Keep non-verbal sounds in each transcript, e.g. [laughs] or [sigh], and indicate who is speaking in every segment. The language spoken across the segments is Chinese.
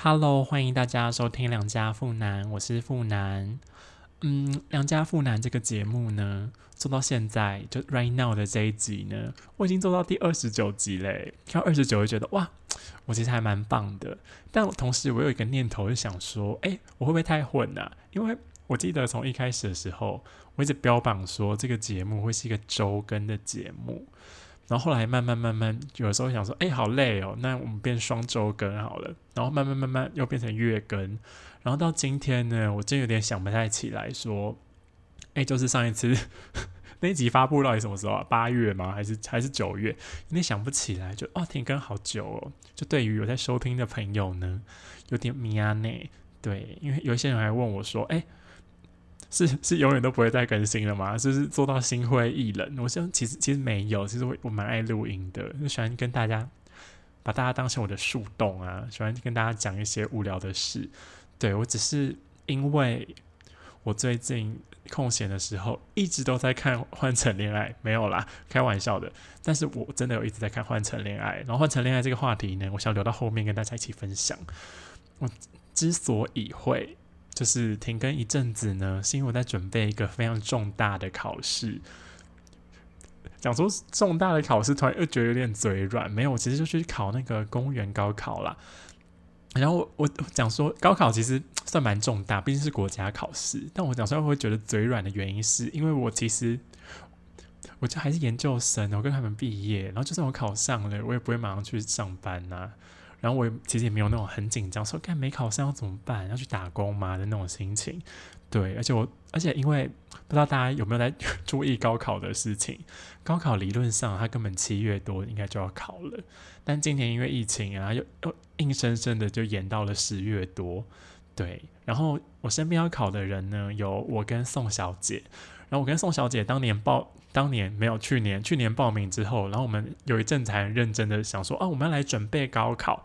Speaker 1: Hello，欢迎大家收听《良家富男》，我是富男。嗯，《良家富男》这个节目呢，做到现在就 right now 的这一集呢，我已经做到第二十九集嘞。看二十九就觉得哇，我其实还蛮棒的。但同时我有一个念头，就想说，哎，我会不会太混啊？因为我记得从一开始的时候，我一直标榜说这个节目会是一个周更的节目。然后后来慢慢慢慢，有时候想说，哎，好累哦，那我们变双周更好了。然后慢慢慢慢又变成月更，然后到今天呢，我真有点想不太起来，说，哎，就是上一次 [laughs] 那一集发布到底什么时候啊？八月吗？还是还是九月？有点想不起来，就哦，停更好久哦。就对于有在收听的朋友呢，有点迷啊内。对，因为有一些人还问我说，哎。是是永远都不会再更新了吗？就是做到心灰意冷。我想其实其实没有，其实我我蛮爱录音的，就喜欢跟大家把大家当成我的树洞啊，喜欢跟大家讲一些无聊的事。对我只是因为我最近空闲的时候一直都在看《换成恋爱》，没有啦，开玩笑的。但是我真的有一直在看《换成恋爱》，然后《换成恋爱》这个话题呢，我想留到后面跟大家一起分享。我之所以会。就是停更一阵子呢，是因为我在准备一个非常重大的考试。讲说重大的考试，突然又觉得有点嘴软。没有，我其实就去考那个公务员高考啦。然后我讲说高考其实算蛮重大，毕竟是国家考试。但我讲说会觉得嘴软的原因，是因为我其实我就还是研究生，我跟他们毕业，然后就算我考上了，我也不会马上去上班呐。然后我其实也没有那种很紧张，说干没考上要怎么办？要去打工吗的那种心情。对，而且我而且因为不知道大家有没有在 [laughs] 注意高考的事情，高考理论上它根本七月多应该就要考了，但今年因为疫情啊，又又硬生生的就延到了十月多。对，然后我身边要考的人呢，有我跟宋小姐。然后我跟宋小姐当年报，当年没有去年，去年报名之后，然后我们有一阵子很认真的想说，啊，我们要来准备高考。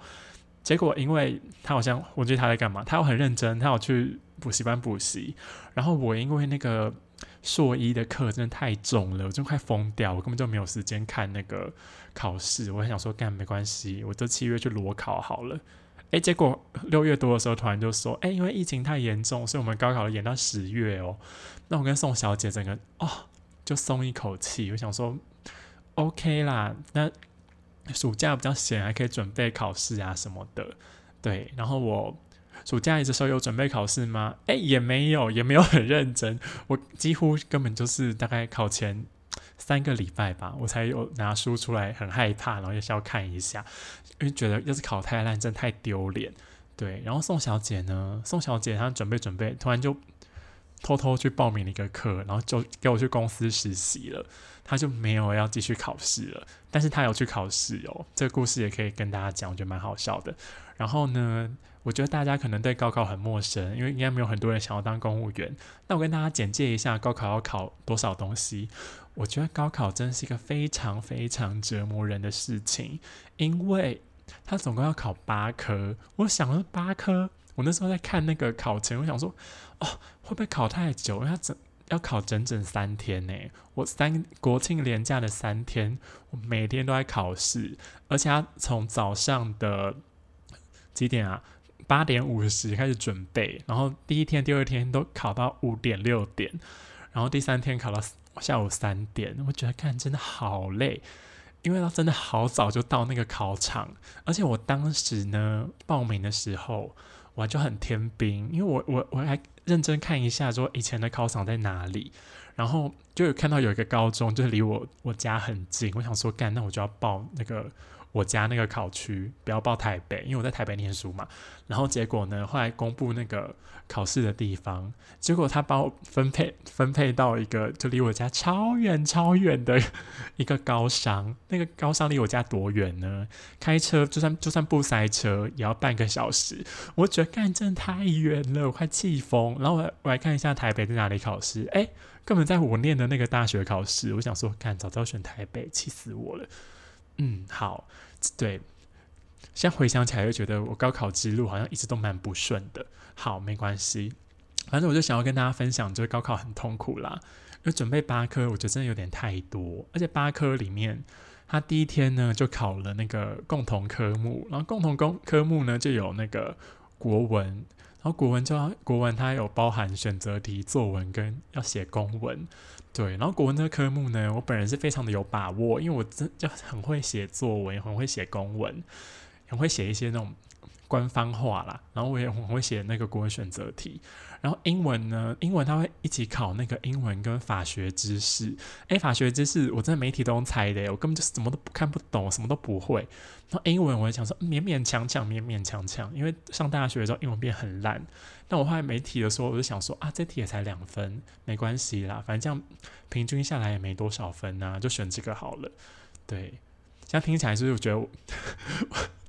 Speaker 1: 结果因为他好像，我觉得他在干嘛？他要很认真，他要去补习班补习。然后我因为那个硕一的课真的太重了，我就快疯掉，我根本就没有时间看那个考试。我很想说，干没关系，我这七月去裸考好了。诶，结果六月多的时候，突然就说，诶，因为疫情太严重，所以我们高考延到十月哦。那我跟宋小姐整个哦，就松一口气。我想说，OK 啦，那暑假比较闲，还可以准备考试啊什么的。对，然后我暑假的时候有准备考试吗？诶，也没有，也没有很认真。我几乎根本就是大概考前三个礼拜吧，我才有拿书出来，很害怕，然后也是要看一下。因为觉得要是考太烂，真太丢脸。对，然后宋小姐呢？宋小姐她准备准备，突然就偷偷去报名了一个课，然后就给我去公司实习了。他就没有要继续考试了，但是他有去考试哦。这个故事也可以跟大家讲，我觉得蛮好笑的。然后呢，我觉得大家可能对高考很陌生，因为应该没有很多人想要当公务员。那我跟大家简介一下高考要考多少东西。我觉得高考真是一个非常非常折磨人的事情，因为它总共要考八科。我想了八科，我那时候在看那个考程，我想说，哦，会不会考太久？因为它整要考整整三天呢。我三国庆连假的三天，我每天都在考试，而且他从早上的几点啊？八点五十开始准备，然后第一天、第二天都考到五点、六点，然后第三天考到。下午三点，我觉得看真的好累，因为他真的好早就到那个考场，而且我当时呢报名的时候，我就很天兵，因为我我我还认真看一下说以前的考场在哪里，然后就有看到有一个高中就离我我家很近，我想说干，那我就要报那个。我家那个考区不要报台北，因为我在台北念书嘛。然后结果呢，后来公布那个考试的地方，结果他把我分配分配到一个就离我家超远超远的 [laughs] 一个高商。那个高商离我家多远呢？开车就算就算不塞车也要半个小时。我觉得干真的太远了，我快气疯。然后我我来看一下台北在哪里考试，哎，根本在我念的那个大学考试。我想说，干早知道选台北，气死我了。嗯，好，对，现在回想起来，就觉得我高考之路好像一直都蛮不顺的。好，没关系，反正我就想要跟大家分享，就是高考很痛苦啦。因为准备八科，我觉得真的有点太多，而且八科里面，他第一天呢就考了那个共同科目，然后共同公科目呢就有那个国文，然后国文就要国文，它有包含选择题、作文跟要写公文。对，然后国文这个科目呢，我本人是非常的有把握，因为我真就很会写作文，很会写公文，很会写一些那种官方话啦。然后我也很会写那个国文选择题。然后英文呢，英文它会一起考那个英文跟法学知识。诶，法学知识我真的媒体都用猜的，我根本就什么都不看不懂，什么都不会。然后英文我也想说勉勉强强，勉勉强强，因为上大学的时候英文变很烂。但我后来媒体的时候，我就想说啊，这题也才两分，没关系啦，反正这样平均下来也没多少分呐，就选这个好了。对，这样听起来是不是觉得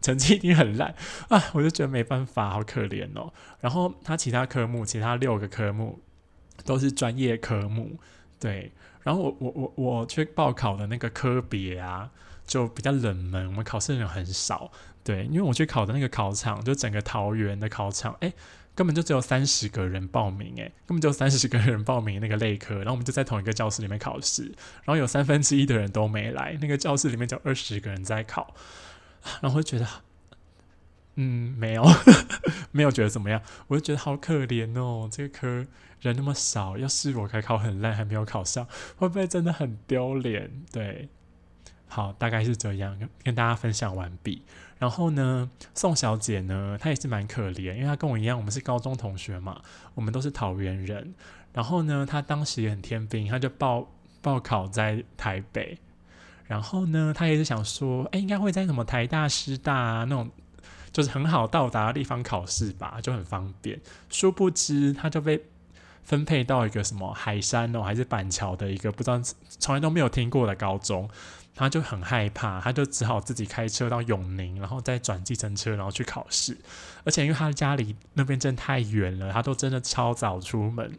Speaker 1: 成绩一定很烂啊？我就觉得没办法，好可怜哦。然后他其他科目，其他六个科目都是专业科目，对。然后我我我我去报考的那个科别啊，就比较冷门，我们考试人很少，对。因为我去考的那个考场，就整个桃园的考场，哎。根本就只有三十个人报名，诶，根本就三十个人报名那个类科，然后我们就在同一个教室里面考试，然后有三分之一的人都没来，那个教室里面就二十个人在考，然后就觉得，嗯，没有，[laughs] 没有觉得怎么样，我就觉得好可怜哦，这个科人那么少，要是我开考很烂还没有考上，会不会真的很丢脸？对。好，大概是这样跟大家分享完毕。然后呢，宋小姐呢，她也是蛮可怜，因为她跟我一样，我们是高中同学嘛，我们都是桃园人。然后呢，她当时也很天兵，她就报报考在台北。然后呢，她也是想说，哎，应该会在什么台大、师大啊那种，就是很好到达的地方考试吧，就很方便。殊不知，她就被分配到一个什么海山哦，还是板桥的一个不知道从来都没有听过的高中。他就很害怕，他就只好自己开车到永宁，然后再转计程车，然后去考试。而且因为他的家里那边真的太远了，他都真的超早出门。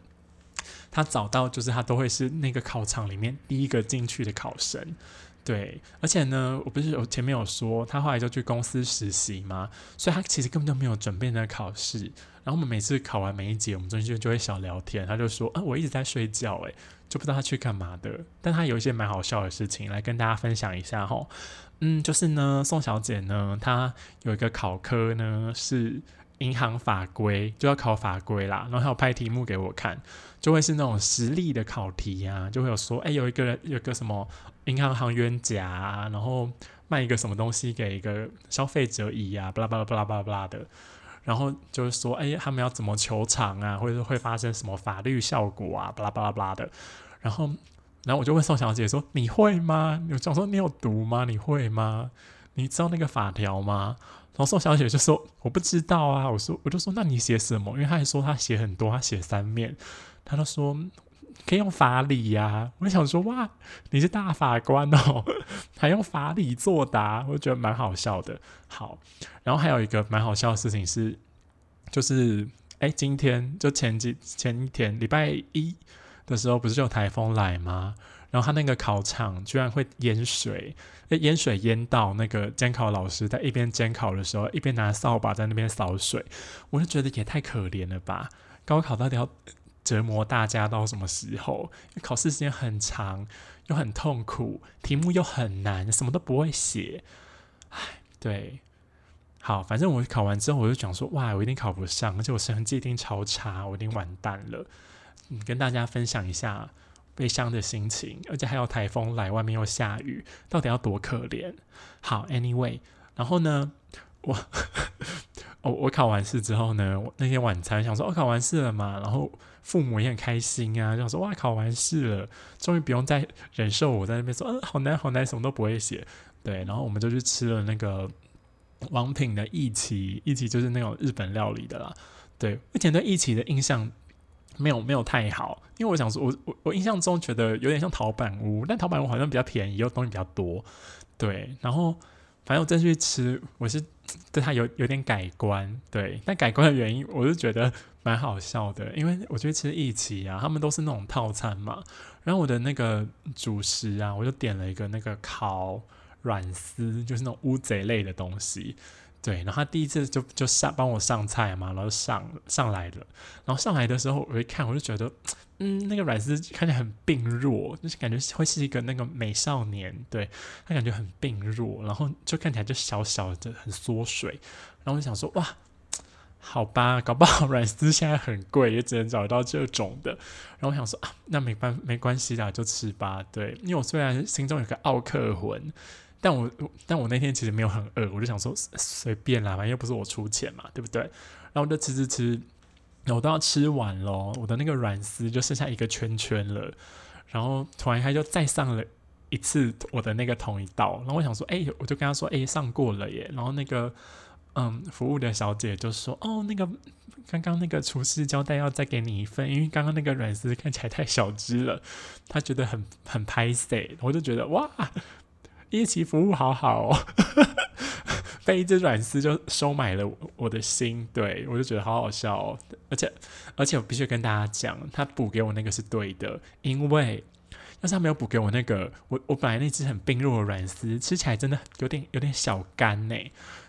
Speaker 1: 他早到就是他都会是那个考场里面第一个进去的考生。对，而且呢，我不是我前面有说他后来就去公司实习嘛，所以他其实根本就没有准备那个考试。然后我们每次考完每一节，我们中间就会小聊天，他就说：“啊，我一直在睡觉。”诶，就不知道他去干嘛的，但他有一些蛮好笑的事情来跟大家分享一下哈。嗯，就是呢，宋小姐呢，她有一个考科呢是银行法规，就要考法规啦。然后她有拍题目给我看，就会是那种实例的考题啊，就会有说，哎，有一个人有个什么银行行员甲，然后卖一个什么东西给一个消费者乙呀，巴拉巴拉巴拉巴拉巴拉的。然后就是说，哎，他们要怎么求偿啊，或者说会发生什么法律效果啊，巴拉巴拉巴拉的。然后，然后我就问宋小姐说：“你会吗？”我想说：“你有毒吗？你会吗？你知道那个法条吗？”然后宋小姐就说：“我不知道啊。”我说：“我就说，那你写什么？”因为她还说她写很多，她写三面。她就说：“可以用法理呀。”我想说：“哇，你是大法官哦，[laughs] 还用法理作答？”我觉得蛮好笑的。好，然后还有一个蛮好笑的事情是，就是哎，今天就前几前一天礼拜一。的时候不是就有台风来吗？然后他那个考场居然会淹水，淹水淹到那个监考老师在一边监考的时候，一边拿扫把在那边扫水，我就觉得也太可怜了吧！高考到底要折磨大家到什么时候？考试时间很长，又很痛苦，题目又很难，什么都不会写，唉，对，好，反正我考完之后我就讲说，哇，我一定考不上，而且我成绩一定超差，我一定完蛋了。嗯，跟大家分享一下悲伤的心情，而且还有台风来，外面又下雨，到底要多可怜？好，Anyway，然后呢，我我 [laughs] 我考完试之后呢，那天晚餐想说，我考完试了嘛，然后父母也很开心啊，想说哇，考完试了，终于不用再忍受我在那边说，嗯，好难好难，什么都不会写。对，然后我们就去吃了那个王品的一起，一起就是那种日本料理的啦。对，以前对一起的印象。没有没有太好，因为我想说，我我我印象中觉得有点像陶板屋，但陶板屋好像比较便宜，又东西比较多，对。然后反正我再去吃，我是对他有有点改观，对。但改观的原因，我是觉得蛮好笑的，因为我去吃一起啊，他们都是那种套餐嘛。然后我的那个主食啊，我就点了一个那个烤软丝，就是那种乌贼类的东西。对，然后他第一次就就上帮我上菜嘛，然后上上来了，然后上来的时候我一看，我就觉得，嗯，那个软丝看起来很病弱，就是感觉会是一个那个美少年，对他感觉很病弱，然后就看起来就小小的很缩水，然后我就想说，哇，好吧，搞不好软丝现在很贵，也只能找到这种的。然后我想说啊，那没关没关系啦，就吃吧。对，因为我虽然心中有个奥克魂，但我但我那天其实没有很饿，我就想说随便啦，反正又不是我出钱嘛，对不对？然后我就吃吃吃，我都要吃完咯，我的那个软丝就剩下一个圈圈了。然后突然他就再上了一次我的那个同一道，然后我想说，哎，我就跟他说，哎，上过了耶。然后那个。嗯，服务的小姐就说：“哦，那个刚刚那个厨师交代要再给你一份，因为刚刚那个软丝看起来太小只了，他觉得很很拍 C。我就觉得哇，一起服务好好哦，[laughs] 被一只软丝就收买了我的心，对我就觉得好好笑哦。而且而且我必须跟大家讲，他补给我那个是对的，因为。”要是他没有补给我那个，我我本来那只很冰弱的软丝，吃起来真的有点有点小干呢。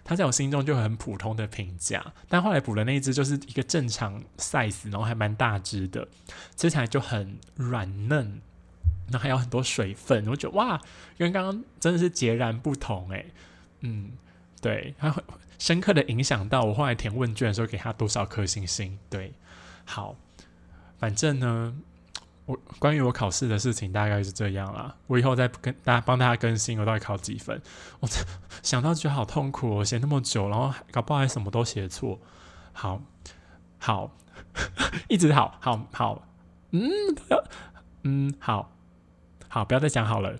Speaker 1: 它在我心中就很普通的评价，但后来补的那一只就是一个正常 size，然后还蛮大只的，吃起来就很软嫩，那还有很多水分，我觉得哇，跟刚刚真的是截然不同诶。嗯，对，它会深刻的影响到我后来填问卷的时候给他多少颗星星。对，好，反正呢。我关于我考试的事情大概是这样啦，我以后再跟大家帮大家更新我到底考几分。我想到觉得好痛苦，我写那么久，然后搞不好还什么都写错。好，好，[laughs] 一直好，好，好，嗯，嗯，好，好，不要再讲好了。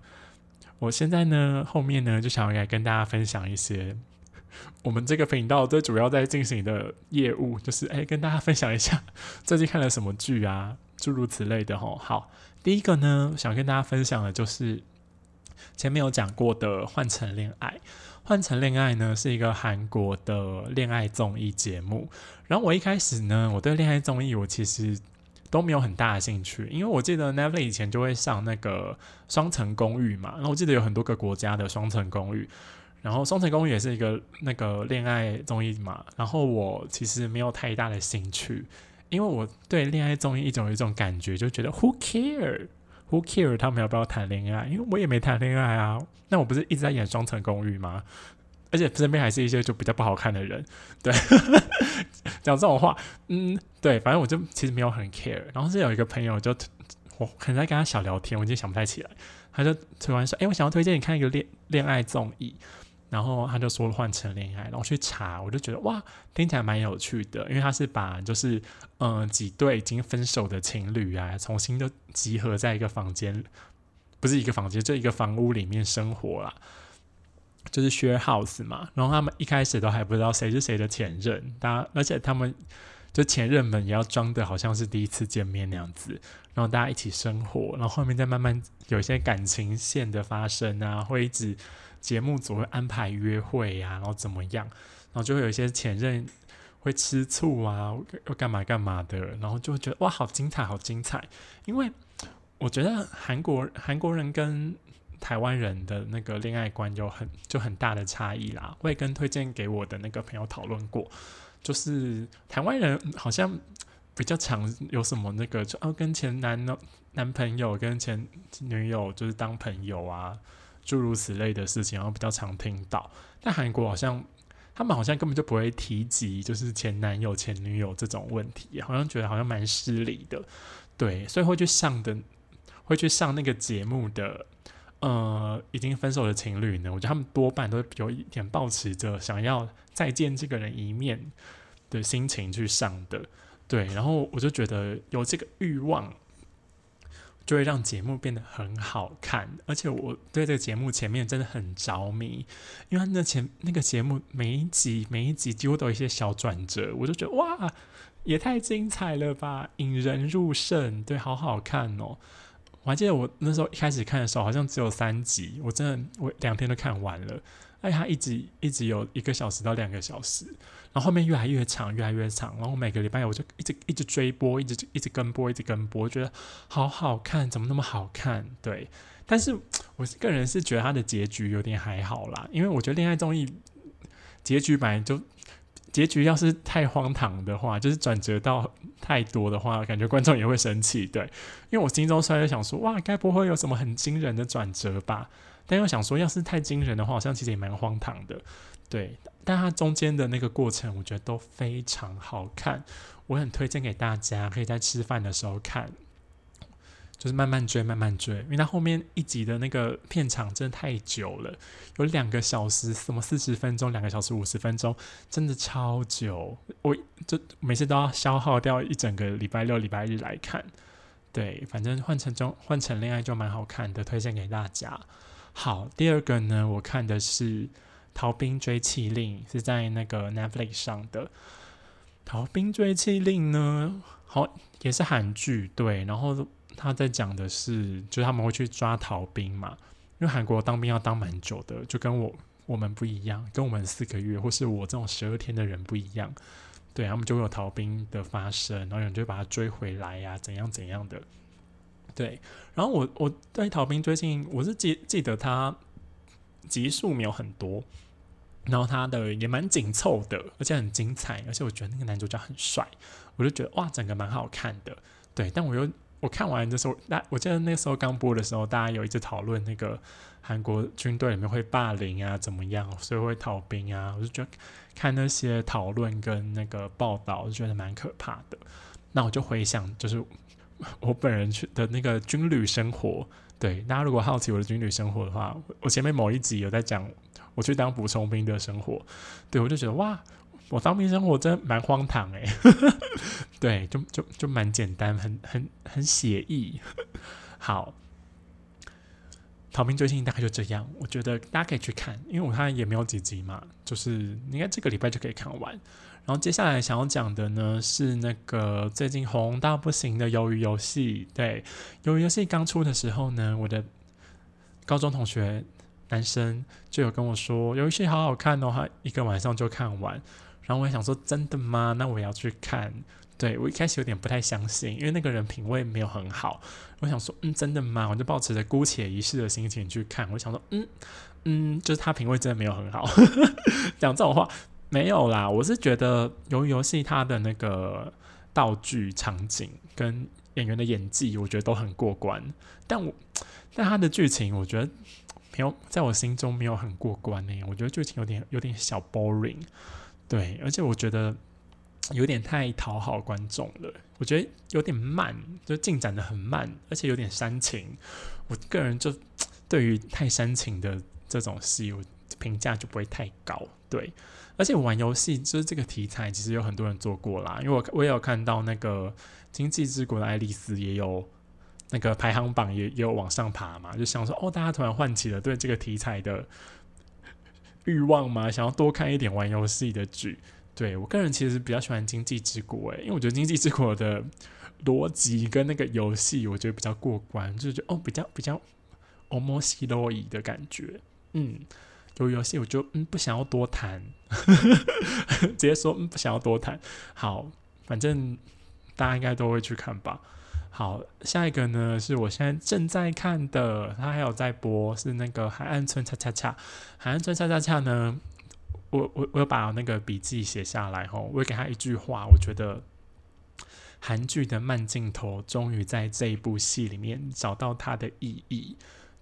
Speaker 1: 我现在呢，后面呢，就想要来跟大家分享一些我们这个频道最主要在进行的业务，就是哎，跟大家分享一下最近看了什么剧啊。诸如此类的吼，好，第一个呢，想跟大家分享的就是前面有讲过的《换成恋爱》。《换成恋爱》呢是一个韩国的恋爱综艺节目。然后我一开始呢，我对恋爱综艺我其实都没有很大的兴趣，因为我记得 n e t f l i 以前就会上那个双层公寓嘛。然后我记得有很多个国家的双层公寓，然后双层公寓也是一个那个恋爱综艺嘛。然后我其实没有太大的兴趣。因为我对恋爱综艺一种有一种感觉，就觉得 Who care？Who care？他们要不要谈恋爱？因为我也没谈恋爱啊。那我不是一直在演双层公寓吗？而且身边还是一些就比较不好看的人。[laughs] 对，讲这种话，嗯，对，反正我就其实没有很 care。然后是有一个朋友就 [tsk] 我可能在跟他小聊天，我已经想不太起来，他就突然说：“哎，我想要推荐你看一个恋恋爱综艺。”然后他就说换成恋爱，然后去查，我就觉得哇，听起来蛮有趣的，因为他是把就是嗯几对已经分手的情侣啊，重新就集合在一个房间，不是一个房间，就一个房屋里面生活啦，就是 share house 嘛。然后他们一开始都还不知道谁是谁的前任，大家而且他们就前任们也要装的好像是第一次见面那样子，然后大家一起生活，然后后面再慢慢有一些感情线的发生啊，会一直。节目组会安排约会呀，然后怎么样，然后就会有一些前任会吃醋啊，又干嘛干嘛的，然后就会觉得哇，好精彩，好精彩。因为我觉得韩国韩国人跟台湾人的那个恋爱观有很就很大的差异啦。我也跟推荐给我的那个朋友讨论过，就是台湾人好像比较常有什么那个，就哦跟前男男男朋友跟前女友就是当朋友啊。诸如此类的事情，然后比较常听到。但韩国好像，他们好像根本就不会提及，就是前男友、前女友这种问题，好像觉得好像蛮失礼的。对，所以会去上的，会去上那个节目的，呃，已经分手的情侣呢，我觉得他们多半都有一点抱持着想要再见这个人一面的心情去上的。对，然后我就觉得有这个欲望。就会让节目变得很好看，而且我对这个节目前面真的很着迷，因为那前那个节目每一集每一集几乎都有一些小转折，我就觉得哇，也太精彩了吧，引人入胜，对，好好看哦。我还记得我那时候一开始看的时候，好像只有三集，我真的我两天都看完了。哎，它一直一直有一个小时到两个小时，然后后面越来越长，越来越长，然后每个礼拜我就一直一直追播，一直一直跟播，一直跟播，觉得好好看，怎么那么好看？对，但是我个人是觉得它的结局有点还好啦，因为我觉得恋爱综艺结局本来就结局要是太荒唐的话，就是转折到太多的话，感觉观众也会生气。对，因为我心中虽然想说，哇，该不会有什么很惊人的转折吧？但又想说，要是太惊人的话，好像其实也蛮荒唐的。对，但它中间的那个过程，我觉得都非常好看，我很推荐给大家，可以在吃饭的时候看。就是慢慢追，慢慢追，因为它后面一集的那个片场真的太久了，有两个小时，什么四十分钟，两个小时五十分钟，真的超久。我就每次都要消耗掉一整个礼拜六、礼拜日来看。对，反正换成中换成恋爱就蛮好看的，推荐给大家。好，第二个呢，我看的是《逃兵追妻令》，是在那个 Netflix 上的《逃兵追妻令》呢，好也是韩剧，对，然后。他在讲的是，就是他们会去抓逃兵嘛，因为韩国当兵要当蛮久的，就跟我我们不一样，跟我们四个月或是我这种十二天的人不一样，对，他们就会有逃兵的发生，然后有人就把他追回来呀，怎样怎样的，对，然后我我对逃兵最近我是记记得他集数没有很多，然后他的也蛮紧凑的，而且很精彩，而且我觉得那个男主角很帅，我就觉得哇，整个蛮好看的，对，但我又。我看完的时候，那我记得那时候刚播的时候，大家有一直讨论那个韩国军队里面会霸凌啊，怎么样，所以会逃兵啊。我就觉得看那些讨论跟那个报道，我就觉得蛮可怕的。那我就回想，就是我本人去的那个军旅生活。对大家如果好奇我的军旅生活的话，我前面某一集有在讲我去当补充兵的生活。对我就觉得哇。我当兵生活真的蛮荒唐诶，[laughs] 对，就就就蛮简单，很很很写意。好，逃兵追星大概就这样，我觉得大家可以去看，因为我看也没有几集嘛，就是应该这个礼拜就可以看完。然后接下来想要讲的呢是那个最近红到不行的《鱿鱼游戏》。对，《鱿鱼游戏》刚出的时候呢，我的高中同学男生就有跟我说，《鱿鱼游戏》好好看哦，他一个晚上就看完。然后我也想说，真的吗？那我也要去看。对我一开始有点不太相信，因为那个人品味没有很好。我想说，嗯，真的吗？我就抱持着姑且一试的心情去看。我想说，嗯嗯，就是他品味真的没有很好。[laughs] 讲这种话没有啦，我是觉得由于游戏它的那个道具、场景跟演员的演技，我觉得都很过关。但我但他的剧情，我觉得没有在我心中没有很过关呢。我觉得剧情有点有点小 boring。对，而且我觉得有点太讨好观众了。我觉得有点慢，就进展的很慢，而且有点煽情。我个人就对于太煽情的这种戏，我评价就不会太高。对，而且玩游戏就是这个题材，其实有很多人做过啦。因为我我也有看到那个《经济之国》的爱丽丝也有那个排行榜，也也有往上爬嘛。就想说，哦，大家突然唤起了对这个题材的。欲望吗？想要多看一点玩游戏的剧。对我个人其实比较喜欢《经济之国》诶，因为我觉得《经济之国》的逻辑跟那个游戏，我觉得比较过关，就是觉得哦，比较比较 almost l o 的感觉。嗯，有游戏我就嗯不想要多谈，[laughs] 直接说嗯不想要多谈。好，反正大家应该都会去看吧。好，下一个呢是我现在正在看的，它还有在播，是那个《海岸村恰恰恰》。《海岸村恰恰恰》呢，我我我把那个笔记写下来吼，我给他一句话，我觉得韩剧的慢镜头终于在这一部戏里面找到它的意义。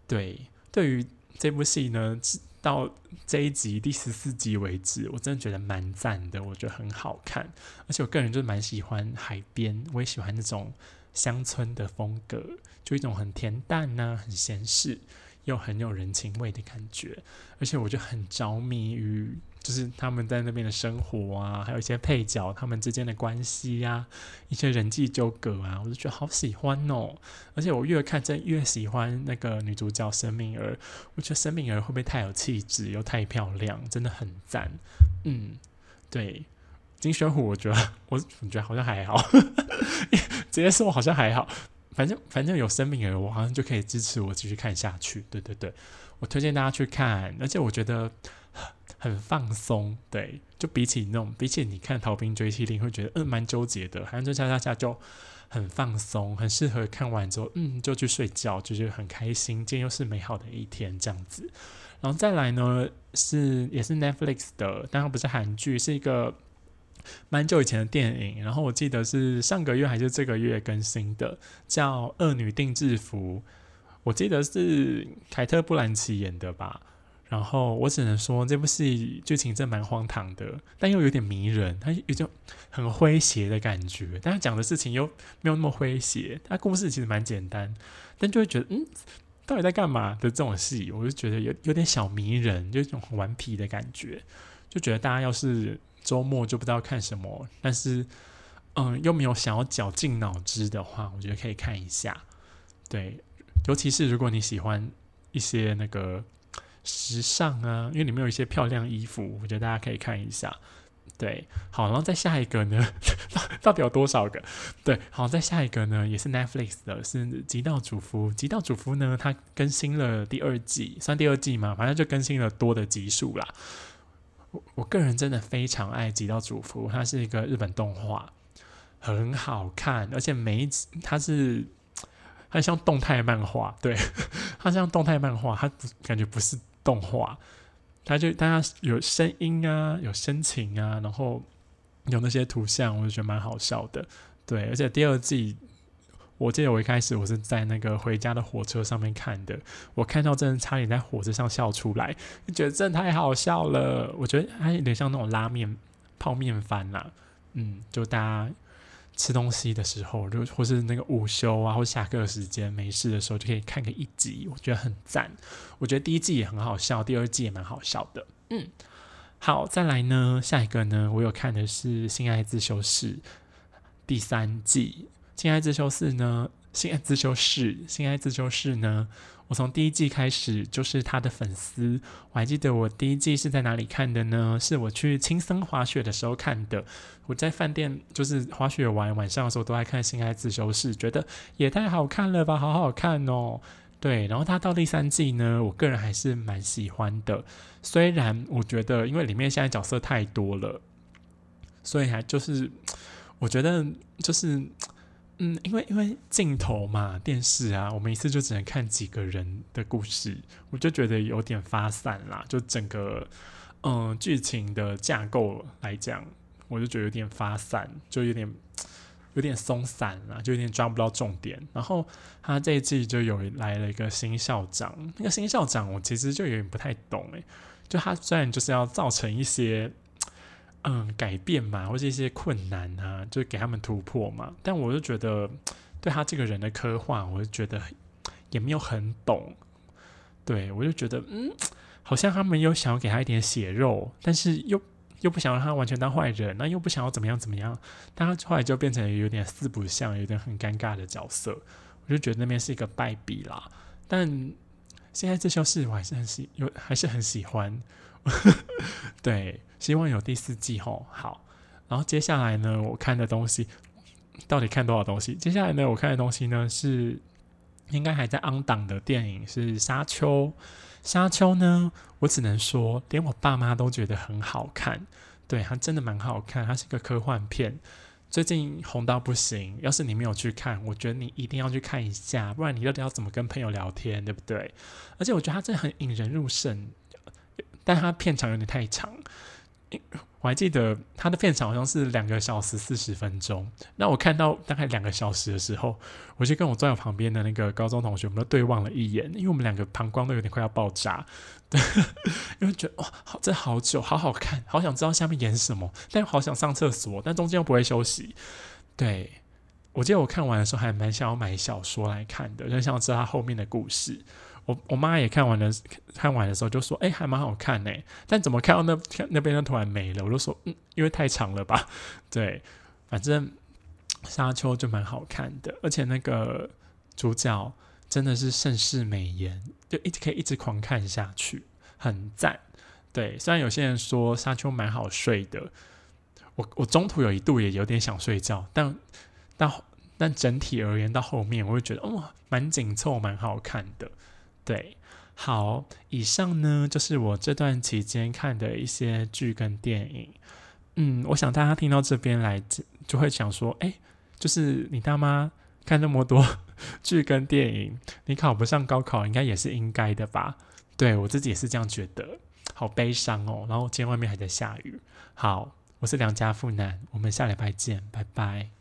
Speaker 1: 对，对于这部戏呢，到这一集第十四集为止，我真的觉得蛮赞的，我觉得很好看，而且我个人就蛮喜欢海边，我也喜欢那种。乡村的风格，就一种很恬淡呐，很闲适，又很有人情味的感觉。而且我就很着迷于，就是他们在那边的生活啊，还有一些配角他们之间的关系呀，一些人际纠葛啊，我就觉得好喜欢哦。而且我越看，真越喜欢那个女主角申敏儿。我觉得申敏儿会不会太有气质，又太漂亮，真的很赞。嗯，对。金宣虎，我觉得我 [laughs] 我觉得好像还好，[laughs] 直接说好像还好，反正反正有生命而我好像就可以支持我继续看下去。对对对，我推荐大家去看，而且我觉得很放松。对，就比起那种比起你看《逃兵追妻令》，会觉得嗯蛮纠结的，好像就下下下就很放松，很适合看完之后嗯就去睡觉，就是很开心，今天又是美好的一天这样子。然后再来呢是也是 Netflix 的，但它不是韩剧，是一个。蛮久以前的电影，然后我记得是上个月还是这个月更新的，叫《恶女定制服》。我记得是凯特·布兰奇演的吧。然后我只能说，这部戏剧情真蛮荒唐的，但又有点迷人，它有种很诙谐的感觉。但他讲的事情又没有那么诙谐，他故事其实蛮简单，但就会觉得，嗯，到底在干嘛的这种戏，我就觉得有有点小迷人，就一种很顽皮的感觉。就觉得大家要是周末就不知道看什么，但是嗯，又没有想要绞尽脑汁的话，我觉得可以看一下。对，尤其是如果你喜欢一些那个。时尚啊，因为里面有一些漂亮衣服，我觉得大家可以看一下。对，好，然后再下一个呢，[laughs] 到底有多少个？对，好，再下一个呢，也是 Netflix 的，是《极道主夫》。《极道主夫》呢，它更新了第二季，算第二季嘛，反正就更新了多的集数啦。我个人真的非常爱《极道主夫》，它是一个日本动画，很好看，而且每一集它是它像动态漫画，对，它像动态漫画，它感觉不是。动画，它就大家有声音啊，有深情啊，然后有那些图像，我就觉得蛮好笑的。对，而且第二季，我记得我一开始我是在那个回家的火车上面看的，我看到真的差点在火车上笑出来，就觉得真的太好笑了。我觉得它有点像那种拉面泡面番啦，嗯，就大家。吃东西的时候，就或是那个午休啊，或下课时间没事的时候，就可以看个一集，我觉得很赞。我觉得第一季也很好笑，第二季也蛮好笑的。嗯，好，再来呢，下一个呢，我有看的是《性爱自修室》第三季，《性爱自修室》呢，《性爱自修室》，《性爱自修室》呢。我从第一季开始就是他的粉丝，我还记得我第一季是在哪里看的呢？是我去青森滑雪的时候看的。我在饭店就是滑雪完晚上的时候都爱看《性爱自修室》，觉得也太好看了吧，好好看哦。对，然后他到第三季呢，我个人还是蛮喜欢的。虽然我觉得因为里面现在角色太多了，所以还就是我觉得就是。嗯，因为因为镜头嘛，电视啊，我们一次就只能看几个人的故事，我就觉得有点发散啦。就整个嗯剧情的架构来讲，我就觉得有点发散，就有点有点松散啦，就有点抓不到重点。然后他这一季就有来了一个新校长，那个新校长我其实就有点不太懂诶，就他虽然就是要造成一些。嗯，改变嘛，或者一些困难啊，就给他们突破嘛。但我就觉得，对他这个人的刻画，我就觉得也没有很懂。对我就觉得，嗯，好像他们又想要给他一点血肉，但是又又不想让他完全当坏人，那又不想要怎么样怎么样。但他后来就变成有点四不像，有点很尴尬的角色。我就觉得那边是一个败笔啦。但现在这消事我还是很喜，有还是很喜欢。[laughs] 对。希望有第四季吼好，然后接下来呢，我看的东西到底看多少东西？接下来呢，我看的东西呢是应该还在 on 档的电影是《沙丘》。《沙丘》呢，我只能说，连我爸妈都觉得很好看。对，它真的蛮好看，它是一个科幻片，最近红到不行。要是你没有去看，我觉得你一定要去看一下，不然你到底要怎么跟朋友聊天，对不对？而且我觉得它真的很引人入胜，但它片长有点太长。我还记得他的片场好像是两个小时四十分钟。那我看到大概两个小时的时候，我就跟我坐在旁边的那个高中同学，我们都对望了一眼，因为我们两个膀胱都有点快要爆炸。对，[laughs] 因为觉得哇，好，这好久，好好看，好想知道下面演什么，但又好想上厕所，但中间又不会休息。对，我记得我看完的时候还蛮想要买小说来看的，就想知道他后面的故事。我我妈也看完了，看完的时候就说：“哎，还蛮好看呢。”但怎么看到那那边就突然没了？我就说：“嗯，因为太长了吧？”对，反正沙丘就蛮好看的，而且那个主角真的是盛世美颜，就一直可以一直狂看下去，很赞。对，虽然有些人说沙丘蛮好睡的，我我中途有一度也有点想睡觉，但但但整体而言到后面，我会觉得哦，蛮紧凑，蛮好看的。对，好，以上呢就是我这段期间看的一些剧跟电影。嗯，我想大家听到这边来，就会想说，哎，就是你大妈看那么多剧跟电影，你考不上高考，应该也是应该的吧？对我自己也是这样觉得，好悲伤哦。然后今天外面还在下雨。好，我是良家富男，我们下礼拜见，拜拜。